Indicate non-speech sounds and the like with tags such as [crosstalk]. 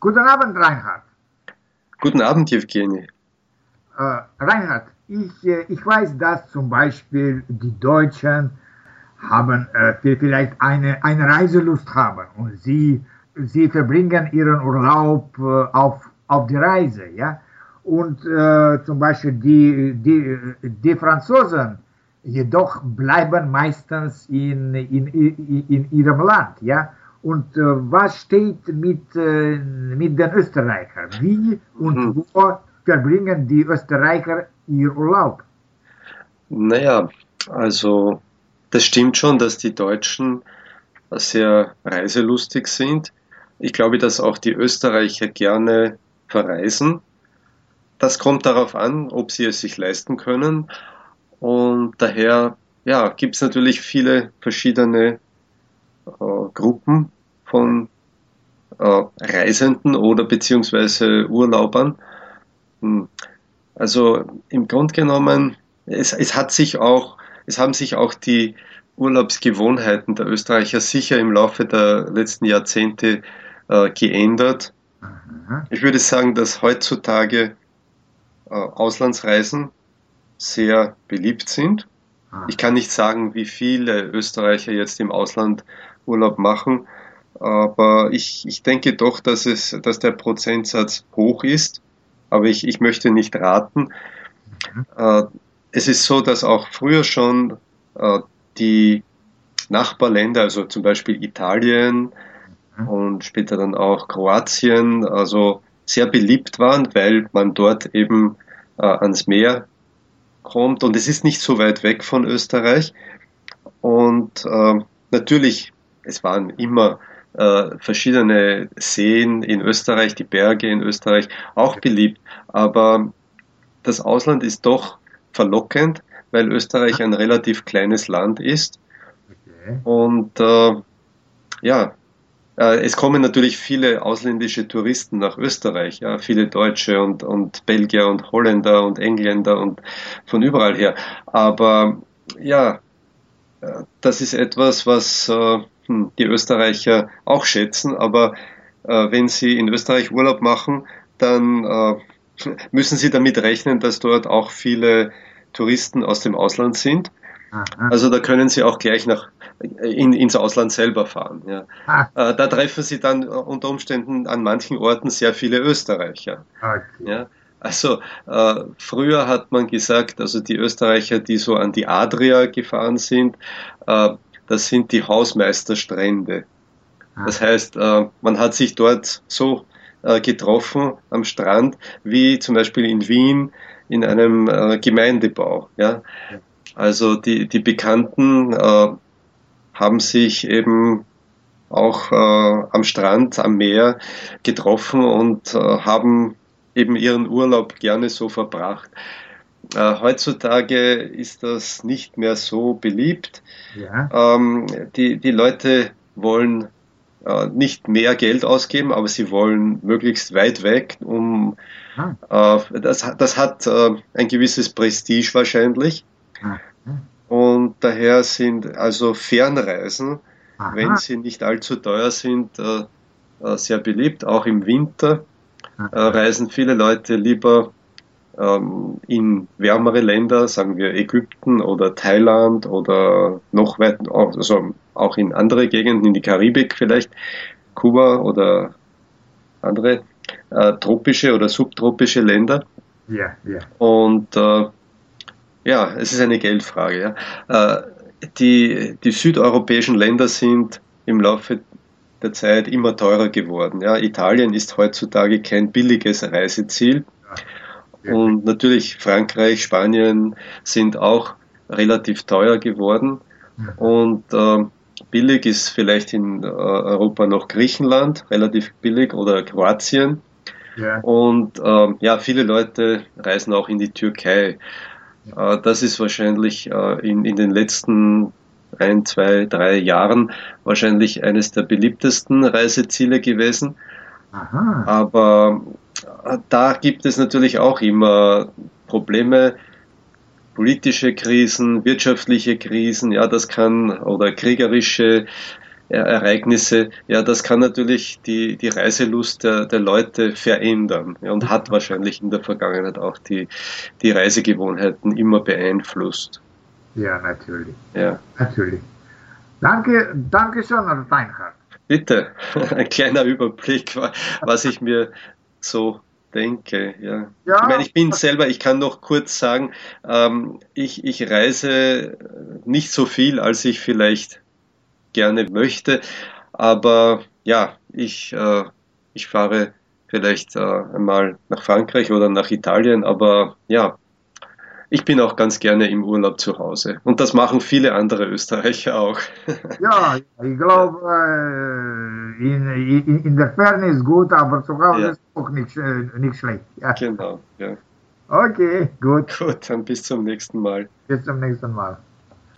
Guten Abend, Reinhard. Guten Abend, Evgeny. Äh, Reinhard, ich, äh, ich weiß, dass zum Beispiel die Deutschen haben äh, vielleicht eine, eine Reiselust haben und sie, sie verbringen ihren Urlaub äh, auf, auf die Reise, ja. Und äh, zum Beispiel die, die, die Franzosen jedoch bleiben meistens in, in, in, in ihrem Land, ja. Und äh, was steht mit, äh, mit den Österreichern? Wie und mhm. wo verbringen die Österreicher ihr Urlaub? Naja, also das stimmt schon, dass die Deutschen sehr reiselustig sind. Ich glaube, dass auch die Österreicher gerne verreisen. Das kommt darauf an, ob sie es sich leisten können. Und daher ja, gibt es natürlich viele verschiedene äh, Gruppen von äh, Reisenden oder beziehungsweise Urlaubern. Hm. Also im Grunde genommen, es, es hat sich auch, es haben sich auch die Urlaubsgewohnheiten der Österreicher sicher im Laufe der letzten Jahrzehnte äh, geändert. Mhm. Ich würde sagen, dass heutzutage äh, Auslandsreisen sehr beliebt sind. Ah. Ich kann nicht sagen, wie viele Österreicher jetzt im Ausland Urlaub machen, aber ich, ich denke doch, dass, es, dass der Prozentsatz hoch ist aber ich, ich möchte nicht raten. Mhm. Äh, es ist so, dass auch früher schon äh, die Nachbarländer, also zum Beispiel Italien mhm. und später dann auch Kroatien, also sehr beliebt waren, weil man dort eben äh, ans Meer kommt und es ist nicht so weit weg von Österreich. Und äh, natürlich, es waren immer äh, verschiedene Seen in Österreich, die Berge in Österreich auch beliebt. Aber das Ausland ist doch verlockend, weil Österreich ein relativ kleines Land ist. Okay. Und äh, ja, äh, es kommen natürlich viele ausländische Touristen nach Österreich, ja, viele Deutsche und, und Belgier und Holländer und Engländer und von überall her. Aber ja, äh, das ist etwas, was äh, hm, die Österreicher auch schätzen, aber äh, wenn sie in Österreich Urlaub machen, dann äh, müssen sie damit rechnen, dass dort auch viele Touristen aus dem Ausland sind. Also da können Sie auch gleich nach in, ins Ausland selber fahren. Ja. Ah. Äh, da treffen Sie dann unter Umständen an manchen Orten sehr viele Österreicher. Okay. Ja. Also äh, früher hat man gesagt, also die Österreicher, die so an die Adria gefahren sind, äh, das sind die Hausmeisterstrände. Das heißt, äh, man hat sich dort so äh, getroffen am Strand, wie zum Beispiel in Wien in einem äh, Gemeindebau. Ja? Also die, die Bekannten haben sich eben auch am Strand, am Meer getroffen und haben eben ihren Urlaub gerne so verbracht. Äh, heutzutage ist das nicht mehr so beliebt. Ja. Ähm, die, die Leute wollen äh, nicht mehr Geld ausgeben, aber sie wollen möglichst weit weg, um ah. äh, das, das hat äh, ein gewisses Prestige wahrscheinlich. Ah. Und daher sind also Fernreisen, Aha. wenn sie nicht allzu teuer sind, äh, äh, sehr beliebt. Auch im Winter reisen viele Leute lieber in wärmere Länder, sagen wir Ägypten oder Thailand oder noch weit, also auch in andere Gegenden, in die Karibik vielleicht, Kuba oder andere äh, tropische oder subtropische Länder. Ja, ja. Und äh, ja, es ist eine Geldfrage. Ja. Äh, die, die südeuropäischen Länder sind im Laufe der Zeit immer teurer geworden. Ja. Italien ist heutzutage kein billiges Reiseziel. Und natürlich Frankreich, Spanien sind auch relativ teuer geworden. Und äh, billig ist vielleicht in äh, Europa noch Griechenland, relativ billig, oder Kroatien. Ja. Und äh, ja, viele Leute reisen auch in die Türkei. Äh, das ist wahrscheinlich äh, in, in den letzten ein, zwei, drei Jahren wahrscheinlich eines der beliebtesten Reiseziele gewesen. Aha. Aber da gibt es natürlich auch immer Probleme, politische Krisen, wirtschaftliche Krisen, ja, das kann, oder kriegerische Ereignisse, ja, das kann natürlich die, die Reiselust der, der Leute verändern ja, und hat wahrscheinlich in der Vergangenheit auch die, die Reisegewohnheiten immer beeinflusst. Ja, natürlich. Ja. Natürlich. Danke, danke schon, Reinhard. Bitte, [laughs] ein kleiner Überblick, was ich mir so denke. Ja. ja. Ich meine, ich bin selber, ich kann noch kurz sagen, ähm, ich, ich reise nicht so viel, als ich vielleicht gerne möchte, aber ja, ich, äh, ich fahre vielleicht äh, einmal nach Frankreich oder nach Italien, aber ja, ich bin auch ganz gerne im Urlaub zu Hause. Und das machen viele andere Österreicher auch. ja, ich glaube, [laughs] äh, in, in, in, der Ferne ist gut, aber zu Hause ja. ist auch nicht, nicht schlecht. Ja. Genau, ja. Okay, gut. Gut, dann bis zum nächsten Mal. Bis zum nächsten Mal.